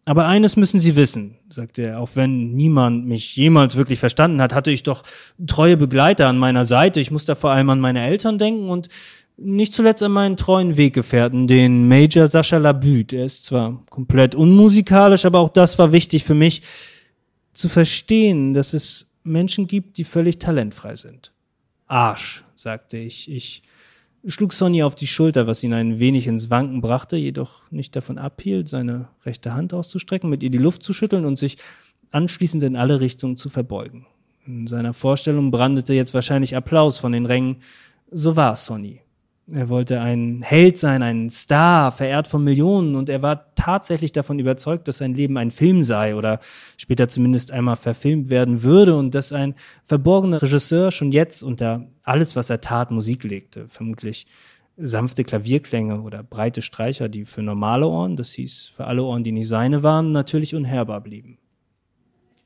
Aber eines müssen Sie wissen, sagte er, auch wenn niemand mich jemals wirklich verstanden hat, hatte ich doch treue Begleiter an meiner Seite. Ich muss da vor allem an meine Eltern denken und nicht zuletzt an meinen treuen Weggefährten, den Major Sascha Labüt. Er ist zwar komplett unmusikalisch, aber auch das war wichtig für mich. zu verstehen, dass es Menschen gibt, die völlig talentfrei sind. Arsch, sagte ich. Ich schlug Sonny auf die Schulter, was ihn ein wenig ins Wanken brachte, jedoch nicht davon abhielt, seine rechte Hand auszustrecken, mit ihr die Luft zu schütteln und sich anschließend in alle Richtungen zu verbeugen. In seiner Vorstellung brandete jetzt wahrscheinlich Applaus von den Rängen. So war Sonny. Er wollte ein Held sein, ein Star, verehrt von Millionen, und er war tatsächlich davon überzeugt, dass sein Leben ein Film sei oder später zumindest einmal verfilmt werden würde und dass ein verborgener Regisseur schon jetzt unter alles, was er tat, Musik legte. Vermutlich sanfte Klavierklänge oder breite Streicher, die für normale Ohren, das hieß für alle Ohren, die nicht seine waren, natürlich unhörbar blieben.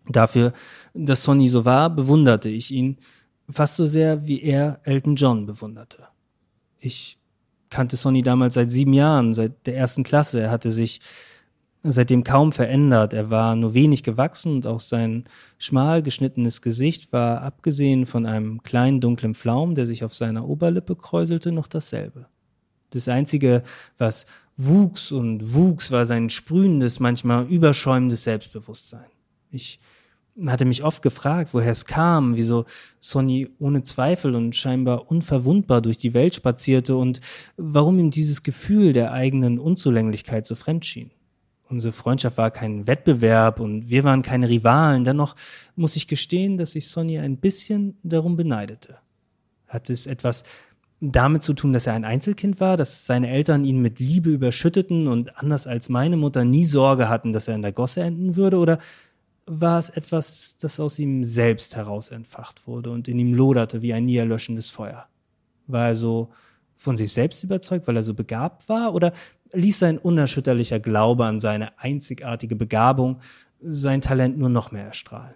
Dafür, dass Sonny so war, bewunderte ich ihn fast so sehr, wie er Elton John bewunderte. Ich kannte Sonny damals seit sieben Jahren, seit der ersten Klasse. Er hatte sich seitdem kaum verändert. Er war nur wenig gewachsen und auch sein schmal geschnittenes Gesicht war, abgesehen von einem kleinen dunklen Pflaum, der sich auf seiner Oberlippe kräuselte, noch dasselbe. Das Einzige, was wuchs und wuchs, war sein sprühendes, manchmal überschäumendes Selbstbewusstsein. Ich hatte mich oft gefragt, woher es kam, wieso Sonny ohne Zweifel und scheinbar unverwundbar durch die Welt spazierte und warum ihm dieses Gefühl der eigenen Unzulänglichkeit so fremd schien. Unsere Freundschaft war kein Wettbewerb und wir waren keine Rivalen. Dennoch muss ich gestehen, dass ich Sonny ein bisschen darum beneidete. Hat es etwas damit zu tun, dass er ein Einzelkind war, dass seine Eltern ihn mit Liebe überschütteten und anders als meine Mutter nie Sorge hatten, dass er in der Gosse enden würde? Oder war es etwas, das aus ihm selbst heraus entfacht wurde und in ihm loderte wie ein nie erlöschendes Feuer. War er so von sich selbst überzeugt, weil er so begabt war, oder ließ sein unerschütterlicher Glaube an seine einzigartige Begabung sein Talent nur noch mehr erstrahlen?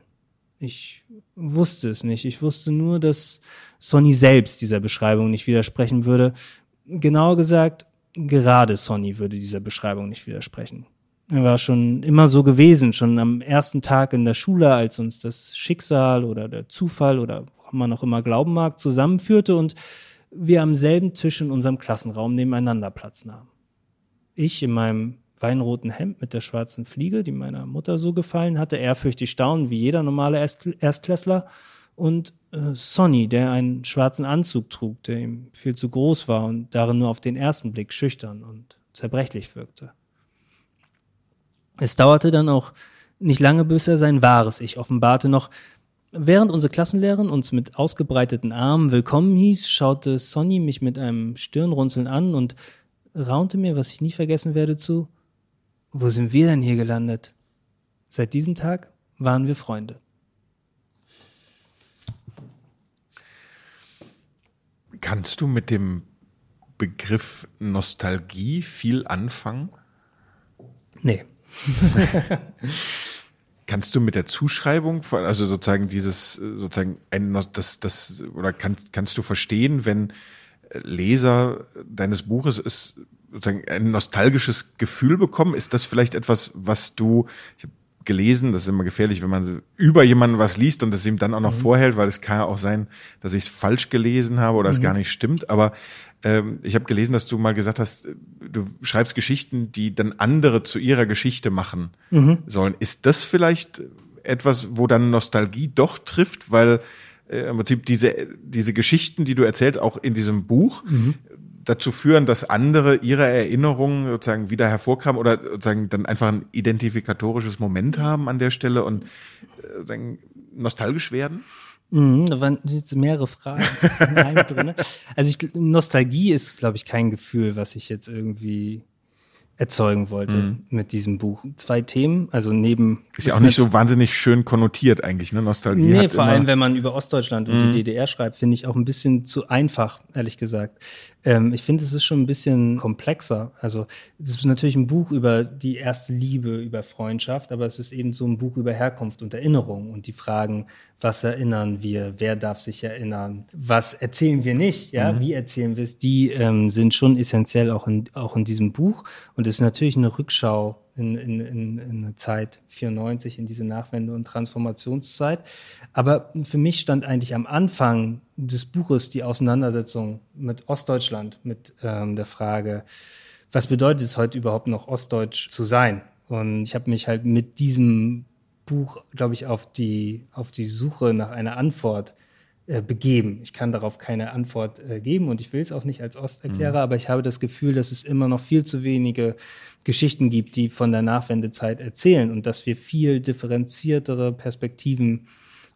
Ich wusste es nicht. Ich wusste nur, dass Sonny selbst dieser Beschreibung nicht widersprechen würde. Genauer gesagt, gerade Sonny würde dieser Beschreibung nicht widersprechen. Er war schon immer so gewesen, schon am ersten Tag in der Schule, als uns das Schicksal oder der Zufall oder woran man auch immer glauben mag, zusammenführte und wir am selben Tisch in unserem Klassenraum nebeneinander Platz nahmen. Ich in meinem weinroten Hemd mit der schwarzen Fliege, die meiner Mutter so gefallen hatte, ehrfürchtig staunen wie jeder normale Erstklässler und äh, Sonny, der einen schwarzen Anzug trug, der ihm viel zu groß war und darin nur auf den ersten Blick schüchtern und zerbrechlich wirkte. Es dauerte dann auch nicht lange, bis er sein wahres Ich offenbarte. Noch während unsere Klassenlehrerin uns mit ausgebreiteten Armen willkommen hieß, schaute Sonny mich mit einem Stirnrunzeln an und raunte mir, was ich nie vergessen werde, zu, wo sind wir denn hier gelandet? Seit diesem Tag waren wir Freunde. Kannst du mit dem Begriff Nostalgie viel anfangen? Nee. Kannst du mit der Zuschreibung, also sozusagen dieses, sozusagen ein, das, das, oder kannst, kannst du verstehen, wenn Leser deines Buches es sozusagen ein nostalgisches Gefühl bekommen? Ist das vielleicht etwas, was du, ich habe gelesen, das ist immer gefährlich, wenn man über jemanden was liest und es ihm dann auch noch mhm. vorhält, weil es kann ja auch sein, dass ich es falsch gelesen habe oder mhm. es gar nicht stimmt. Aber ähm, ich habe gelesen, dass du mal gesagt hast, du schreibst Geschichten, die dann andere zu ihrer Geschichte machen mhm. sollen. Ist das vielleicht etwas, wo dann Nostalgie doch trifft, weil äh, im Prinzip diese, diese Geschichten, die du erzählst, auch in diesem Buch, mhm. Dazu führen, dass andere ihre Erinnerungen sozusagen wieder hervorkamen oder sozusagen dann einfach ein identifikatorisches Moment haben an der Stelle und äh, sozusagen nostalgisch werden? Mhm, da waren jetzt mehrere Fragen drin. Also ich, Nostalgie ist, glaube ich, kein Gefühl, was ich jetzt irgendwie erzeugen wollte mhm. mit diesem Buch. Zwei Themen, also neben. Ist ja auch nicht so wahnsinnig schön konnotiert eigentlich, ne? Nostalgie. Nee, vor allem, wenn man über Ostdeutschland und mhm. die DDR schreibt, finde ich auch ein bisschen zu einfach, ehrlich gesagt. Ähm, ich finde, es ist schon ein bisschen komplexer. Also, es ist natürlich ein Buch über die erste Liebe, über Freundschaft, aber es ist eben so ein Buch über Herkunft und Erinnerung und die Fragen, was erinnern wir, wer darf sich erinnern, was erzählen wir nicht, ja, mhm. wie erzählen wir es, die ähm, sind schon essentiell auch in, auch in diesem Buch und es ist natürlich eine Rückschau in, in, in, in Zeit 94, in diese Nachwende- und Transformationszeit. Aber für mich stand eigentlich am Anfang des Buches die Auseinandersetzung mit Ostdeutschland, mit ähm, der Frage, was bedeutet es heute überhaupt noch Ostdeutsch zu sein? Und ich habe mich halt mit diesem Buch, glaube ich, auf die, auf die Suche nach einer Antwort äh, begeben. Ich kann darauf keine Antwort äh, geben und ich will es auch nicht als Osterklärer, mhm. aber ich habe das Gefühl, dass es immer noch viel zu wenige Geschichten gibt, die von der Nachwendezeit erzählen und dass wir viel differenziertere Perspektiven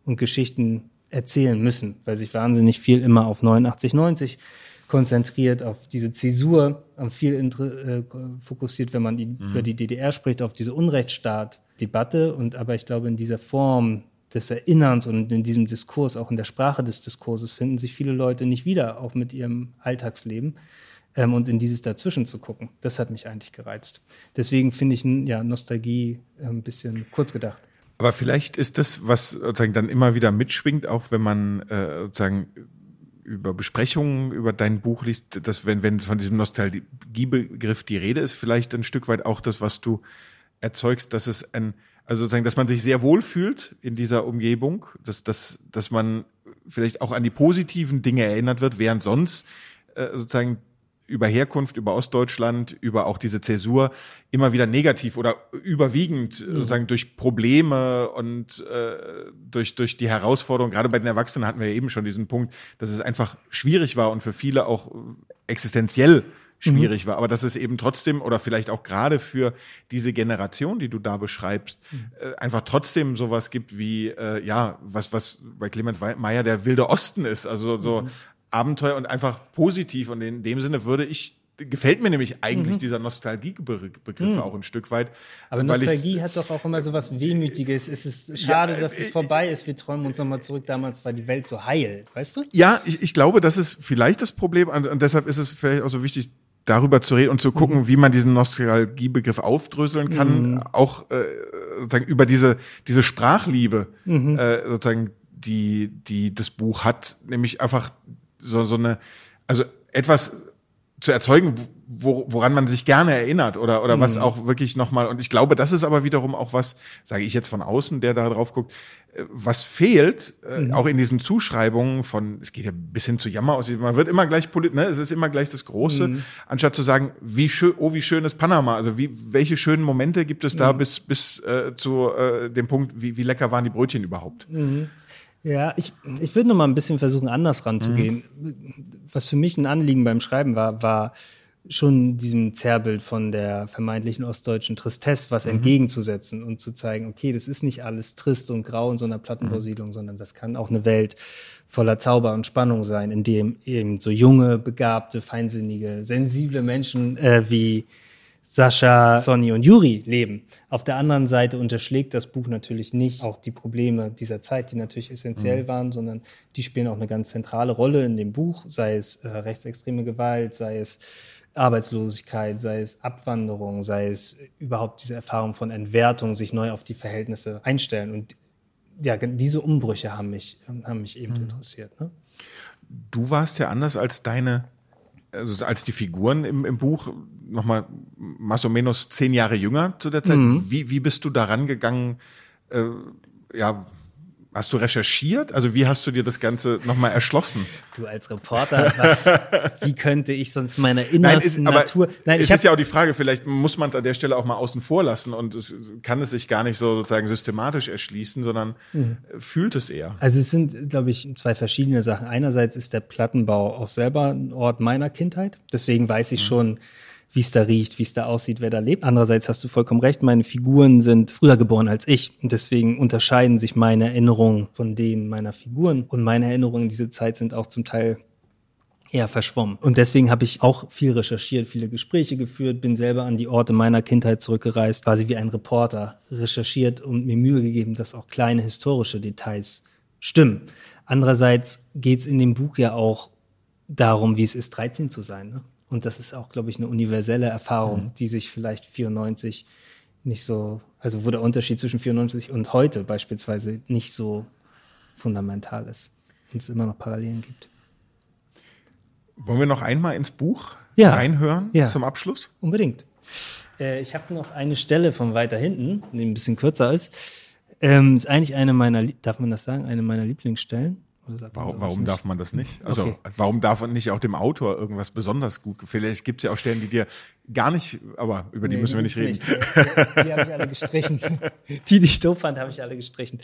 und Geschichten erzählen müssen, weil sich wahnsinnig viel immer auf 89, 90 konzentriert, auf diese Zäsur, viel äh, fokussiert, wenn man die, mhm. über die DDR spricht, auf diese Unrechtsstaat-Debatte. Und aber ich glaube, in dieser Form des Erinnerns und in diesem Diskurs, auch in der Sprache des Diskurses, finden sich viele Leute nicht wieder, auch mit ihrem Alltagsleben. Ähm, und in dieses Dazwischen zu gucken, das hat mich eigentlich gereizt. Deswegen finde ich ja, Nostalgie ein bisschen kurz gedacht. Aber vielleicht ist das, was sozusagen dann immer wieder mitschwingt, auch wenn man äh, sozusagen über Besprechungen über dein Buch liest, dass wenn, wenn von diesem Nostalgiebegriff die Rede ist, vielleicht ein Stück weit auch das, was du erzeugst, dass es ein, also sozusagen, dass man sich sehr wohl fühlt in dieser Umgebung, dass, dass, dass man vielleicht auch an die positiven Dinge erinnert wird, während sonst äh, sozusagen über Herkunft, über Ostdeutschland, über auch diese Zäsur immer wieder negativ oder überwiegend mhm. sozusagen durch Probleme und äh, durch, durch die Herausforderung, gerade bei den Erwachsenen hatten wir ja eben schon diesen Punkt, dass es einfach schwierig war und für viele auch existenziell schwierig mhm. war, aber dass es eben trotzdem oder vielleicht auch gerade für diese Generation, die du da beschreibst, mhm. äh, einfach trotzdem sowas gibt wie äh, ja, was was bei Clemens Meyer der wilde Osten ist, also so mhm. Abenteuer und einfach positiv. Und in dem Sinne würde ich gefällt mir nämlich eigentlich mhm. dieser Nostalgiebegriff mhm. auch ein Stück weit. Aber Nostalgie hat doch auch immer so was Wehmütiges. Es ist schade, ja, dass es äh, vorbei ist. Wir träumen uns nochmal zurück. Damals war die Welt so heil, weißt du? Ja, ich, ich glaube, das ist vielleicht das Problem und deshalb ist es vielleicht auch so wichtig, darüber zu reden und zu gucken, mhm. wie man diesen Nostalgiebegriff aufdröseln kann, mhm. auch äh, sozusagen über diese diese Sprachliebe mhm. äh, sozusagen die die das Buch hat, nämlich einfach so, so eine, also etwas zu erzeugen, wo, woran man sich gerne erinnert oder, oder mhm. was auch wirklich nochmal, und ich glaube, das ist aber wiederum auch was, sage ich jetzt von außen, der da drauf guckt, äh, was fehlt, äh, mhm. auch in diesen Zuschreibungen von, es geht ja bis hin zu Jammer aus, man wird immer gleich polit, ne, es ist immer gleich das Große, mhm. anstatt zu sagen, wie schön, oh, wie schön ist Panama, also wie, welche schönen Momente gibt es da mhm. bis, bis äh, zu äh, dem Punkt, wie, wie lecker waren die Brötchen überhaupt? Mhm. Ja, ich, ich würde noch mal ein bisschen versuchen, anders ranzugehen. Mhm. Was für mich ein Anliegen beim Schreiben war, war schon diesem Zerrbild von der vermeintlichen ostdeutschen Tristesse was mhm. entgegenzusetzen und zu zeigen, okay, das ist nicht alles trist und grau in so einer Plattenbausiedlung, mhm. sondern das kann auch eine Welt voller Zauber und Spannung sein, in dem eben so junge, begabte, feinsinnige, sensible Menschen äh, wie Sascha, Sonny und Juri leben. Auf der anderen Seite unterschlägt das Buch natürlich nicht auch die Probleme dieser Zeit, die natürlich essentiell mhm. waren, sondern die spielen auch eine ganz zentrale Rolle in dem Buch, sei es äh, rechtsextreme Gewalt, sei es Arbeitslosigkeit, sei es Abwanderung, sei es überhaupt diese Erfahrung von Entwertung, sich neu auf die Verhältnisse einstellen. Und ja, diese Umbrüche haben mich, haben mich eben mhm. interessiert. Ne? Du warst ja anders als deine also als die Figuren im, im Buch nochmal más o menos zehn Jahre jünger zu der Zeit. Mhm. Wie, wie bist du daran gegangen? Äh, ja, Hast du recherchiert? Also wie hast du dir das Ganze nochmal erschlossen? Du als Reporter, was, wie könnte ich sonst meiner innersten Nein, ist, Natur... Nein, es ist ja auch die Frage, vielleicht muss man es an der Stelle auch mal außen vor lassen und es kann es sich gar nicht so sozusagen systematisch erschließen, sondern mhm. fühlt es eher. Also es sind, glaube ich, zwei verschiedene Sachen. Einerseits ist der Plattenbau auch selber ein Ort meiner Kindheit. Deswegen weiß ich mhm. schon, wie es da riecht, wie es da aussieht, wer da lebt. Andererseits hast du vollkommen recht, meine Figuren sind früher geboren als ich und deswegen unterscheiden sich meine Erinnerungen von denen meiner Figuren und meine Erinnerungen in diese Zeit sind auch zum Teil eher verschwommen. Und deswegen habe ich auch viel recherchiert, viele Gespräche geführt, bin selber an die Orte meiner Kindheit zurückgereist, quasi wie ein Reporter recherchiert und mir Mühe gegeben, dass auch kleine historische Details stimmen. Andererseits geht es in dem Buch ja auch darum, wie es ist, 13 zu sein. Ne? Und das ist auch, glaube ich, eine universelle Erfahrung, mhm. die sich vielleicht 94 nicht so, also wo der Unterschied zwischen 94 und heute beispielsweise nicht so fundamental ist und es immer noch Parallelen gibt. Wollen wir noch einmal ins Buch ja. reinhören ja. zum Abschluss? Unbedingt. Äh, ich habe noch eine Stelle von weiter hinten, die ein bisschen kürzer ist. Ähm, ist eigentlich eine meiner, darf man das sagen, eine meiner Lieblingsstellen Warum, warum darf man das nicht? Also okay. warum darf man nicht auch dem Autor irgendwas besonders gut? Vielleicht gibt es ja auch Stellen, die dir gar nicht, aber über die nee, müssen wir nicht reden. Nicht. Die, die habe ich alle gestrichen. die, die ich doof fand, habe ich alle gestrichen.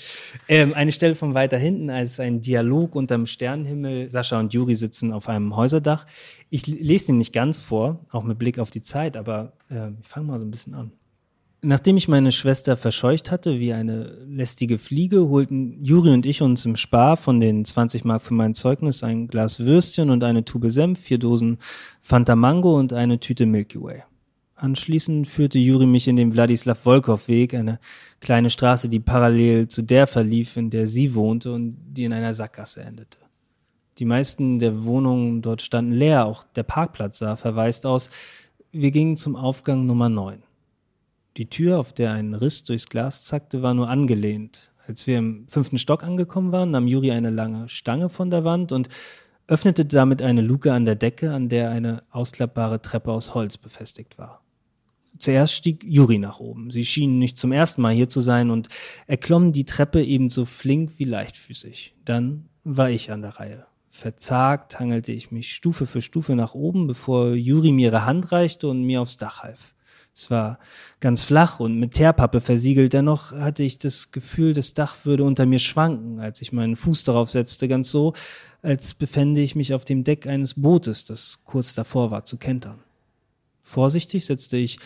Ähm, eine Stelle von weiter hinten, als ein Dialog unterm Sternenhimmel. Sascha und Juri sitzen auf einem Häuserdach. Ich lese den nicht ganz vor, auch mit Blick auf die Zeit, aber äh, ich fange mal so ein bisschen an. Nachdem ich meine Schwester verscheucht hatte wie eine lästige Fliege, holten Juri und ich uns im Spar von den 20 Mark für mein Zeugnis ein Glas Würstchen und eine Tube Senf, vier Dosen Fanta Mango und eine Tüte Milky Way. Anschließend führte Juri mich in den Wladislav Volkov Weg, eine kleine Straße, die parallel zu der verlief, in der sie wohnte und die in einer Sackgasse endete. Die meisten der Wohnungen dort standen leer, auch der Parkplatz sah verwaist aus. Wir gingen zum Aufgang Nummer 9. Die Tür, auf der ein Riss durchs Glas zackte, war nur angelehnt. Als wir im fünften Stock angekommen waren, nahm Juri eine lange Stange von der Wand und öffnete damit eine Luke an der Decke, an der eine ausklappbare Treppe aus Holz befestigt war. Zuerst stieg Juri nach oben. Sie schien nicht zum ersten Mal hier zu sein und erklomm die Treppe ebenso flink wie leichtfüßig. Dann war ich an der Reihe. Verzagt hangelte ich mich Stufe für Stufe nach oben, bevor Juri mir ihre Hand reichte und mir aufs Dach half. Es war ganz flach und mit Teerpappe versiegelt, dennoch hatte ich das Gefühl, das Dach würde unter mir schwanken, als ich meinen Fuß darauf setzte, ganz so, als befände ich mich auf dem Deck eines Bootes, das kurz davor war zu kentern. Vorsichtig setzte ich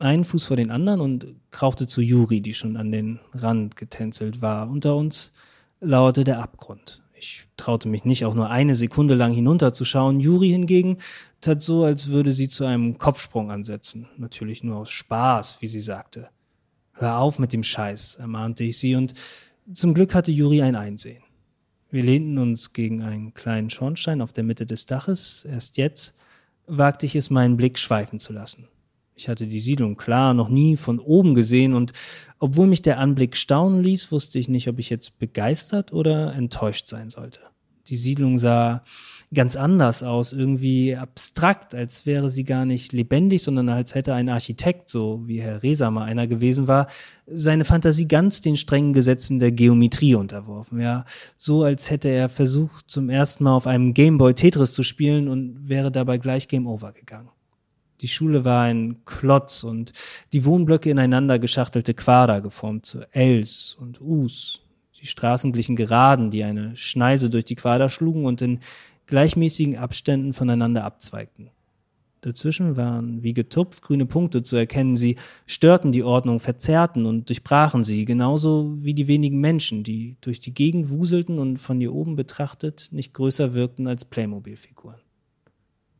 einen Fuß vor den anderen und krauchte zu Juri, die schon an den Rand getänzelt war. Unter uns lauerte der Abgrund. Ich traute mich nicht, auch nur eine Sekunde lang hinunterzuschauen. Juri hingegen tat so, als würde sie zu einem Kopfsprung ansetzen. Natürlich nur aus Spaß, wie sie sagte. Hör auf mit dem Scheiß, ermahnte ich sie, und zum Glück hatte Juri ein Einsehen. Wir lehnten uns gegen einen kleinen Schornstein auf der Mitte des Daches. Erst jetzt wagte ich es, meinen Blick schweifen zu lassen. Ich hatte die Siedlung klar noch nie von oben gesehen und obwohl mich der Anblick staunen ließ, wusste ich nicht, ob ich jetzt begeistert oder enttäuscht sein sollte. Die Siedlung sah ganz anders aus, irgendwie abstrakt, als wäre sie gar nicht lebendig, sondern als hätte ein Architekt, so wie Herr Resamer einer gewesen war, seine Fantasie ganz den strengen Gesetzen der Geometrie unterworfen. Ja, so als hätte er versucht, zum ersten Mal auf einem Gameboy Tetris zu spielen und wäre dabei gleich Game Over gegangen. Die Schule war ein Klotz und die Wohnblöcke ineinander geschachtelte Quader geformt zu Ls und Us. Die Straßen glichen Geraden, die eine Schneise durch die Quader schlugen und in gleichmäßigen Abständen voneinander abzweigten. Dazwischen waren wie getupft grüne Punkte zu erkennen. Sie störten die Ordnung, verzerrten und durchbrachen sie, genauso wie die wenigen Menschen, die durch die Gegend wuselten und von hier oben betrachtet nicht größer wirkten als Playmobil-Figuren.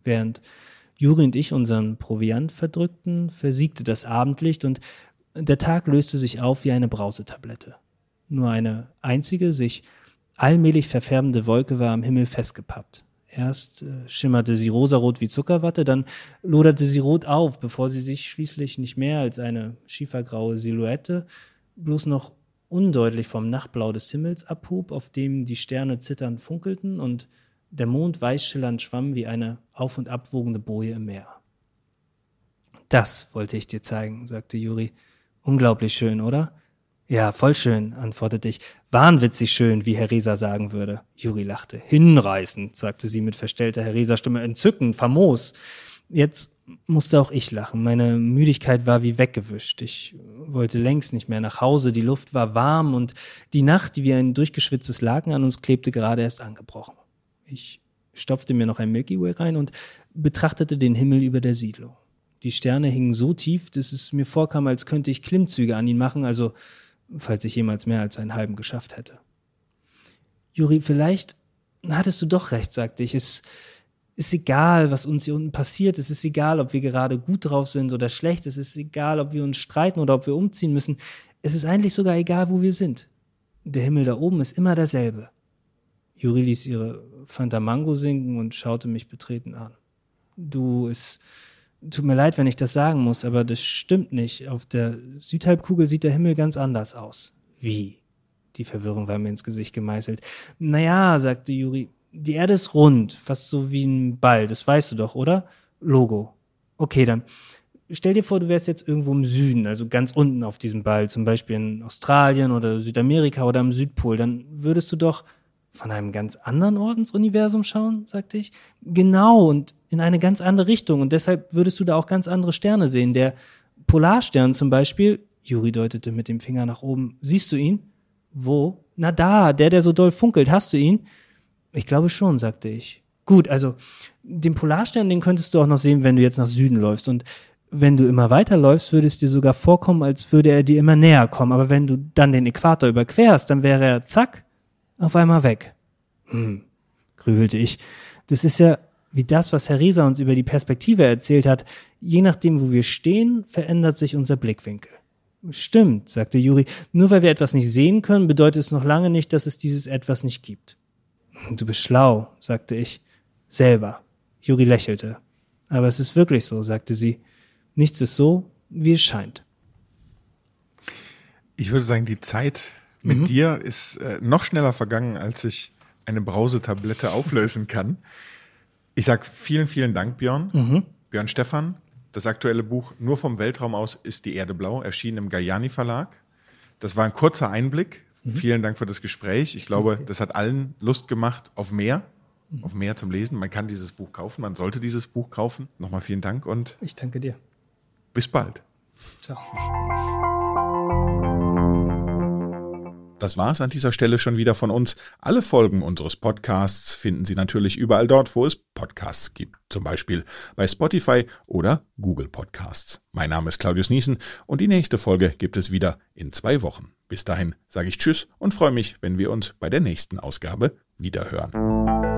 Während Juri und ich unseren Proviant verdrückten, versiegte das Abendlicht und der Tag löste sich auf wie eine Brausetablette. Nur eine einzige, sich allmählich verfärbende Wolke war am Himmel festgepappt. Erst äh, schimmerte sie rosarot wie Zuckerwatte, dann loderte sie rot auf, bevor sie sich schließlich nicht mehr als eine schiefergraue Silhouette, bloß noch undeutlich vom Nachtblau des Himmels abhob, auf dem die Sterne zitternd funkelten und der Mond weiß schillernd schwamm wie eine auf- und abwogende Boje im Meer. Das wollte ich dir zeigen, sagte Juri. Unglaublich schön, oder? Ja, voll schön, antwortete ich. Wahnwitzig schön, wie Herr Resa sagen würde. Juri lachte. Hinreißend, sagte sie mit verstellter Herr Resa Stimme. Entzückend, famos. Jetzt musste auch ich lachen. Meine Müdigkeit war wie weggewischt. Ich wollte längst nicht mehr nach Hause. Die Luft war warm und die Nacht, die wie ein durchgeschwitztes Laken an uns klebte, gerade erst angebrochen. Ich stopfte mir noch ein Milky Way rein und betrachtete den Himmel über der Siedlung. Die Sterne hingen so tief, dass es mir vorkam, als könnte ich Klimmzüge an ihn machen, also falls ich jemals mehr als einen halben geschafft hätte. Juri, vielleicht hattest du doch recht, sagte ich. Es ist egal, was uns hier unten passiert. Es ist egal, ob wir gerade gut drauf sind oder schlecht. Es ist egal, ob wir uns streiten oder ob wir umziehen müssen. Es ist eigentlich sogar egal, wo wir sind. Der Himmel da oben ist immer derselbe. Juri ließ ihre Fanta Mango sinken und schaute mich betreten an. Du, es tut mir leid, wenn ich das sagen muss, aber das stimmt nicht. Auf der Südhalbkugel sieht der Himmel ganz anders aus. Wie? Die Verwirrung war mir ins Gesicht gemeißelt. Naja, sagte Juri, die Erde ist rund, fast so wie ein Ball, das weißt du doch, oder? Logo. Okay, dann. Stell dir vor, du wärst jetzt irgendwo im Süden, also ganz unten auf diesem Ball, zum Beispiel in Australien oder Südamerika oder am Südpol, dann würdest du doch Von einem ganz anderen Ort ins Universum schauen, sagte ich. Genau, und in eine ganz andere Richtung. Und deshalb würdest du da auch ganz andere Sterne sehen. Der Polarstern zum Beispiel, Juri deutete mit dem Finger nach oben. Siehst du ihn? Wo? Na da, der, der so doll funkelt. Hast du ihn? Ich glaube schon, sagte ich. Gut, also den Polarstern, den könntest du auch noch sehen, wenn du jetzt nach Süden läufst. Und wenn du immer weiterläufst, würde es dir sogar vorkommen, als würde er dir immer näher kommen. Aber wenn du dann den Äquator überquerst, dann wäre er zack, auf einmal weg. Hm, grübelte ich. Das ist ja wie das, was Herr Rieser uns über die Perspektive erzählt hat. Je nachdem, wo wir stehen, verändert sich unser Blickwinkel. Stimmt, sagte Juri. Nur weil wir etwas nicht sehen können, bedeutet es noch lange nicht, dass es dieses etwas nicht gibt. Du bist schlau, sagte ich. Selber. Juri lächelte. Aber es ist wirklich so, sagte sie. Nichts ist so, wie es scheint. Ich würde sagen, die Zeit mit mhm. dir ist äh, noch schneller vergangen, als ich eine Brausetablette auflösen kann. Ich sag vielen, vielen Dank, Björn. Mhm. Björn Stefan. Das aktuelle Buch Nur vom Weltraum aus ist die Erde blau, erschienen im Gayani Verlag. Das war ein kurzer Einblick. Mhm. Vielen Dank für das Gespräch. Ich glaube, das hat allen Lust gemacht auf mehr, mhm. auf mehr zum Lesen. Man kann dieses Buch kaufen, man sollte dieses Buch kaufen. Nochmal vielen Dank und ich danke dir. Bis bald. Ciao. Das war's an dieser Stelle schon wieder von uns. Alle Folgen unseres Podcasts finden Sie natürlich überall dort, wo es Podcasts gibt. Zum Beispiel bei Spotify oder Google Podcasts. Mein Name ist Claudius Niesen und die nächste Folge gibt es wieder in zwei Wochen. Bis dahin sage ich Tschüss und freue mich, wenn wir uns bei der nächsten Ausgabe wiederhören.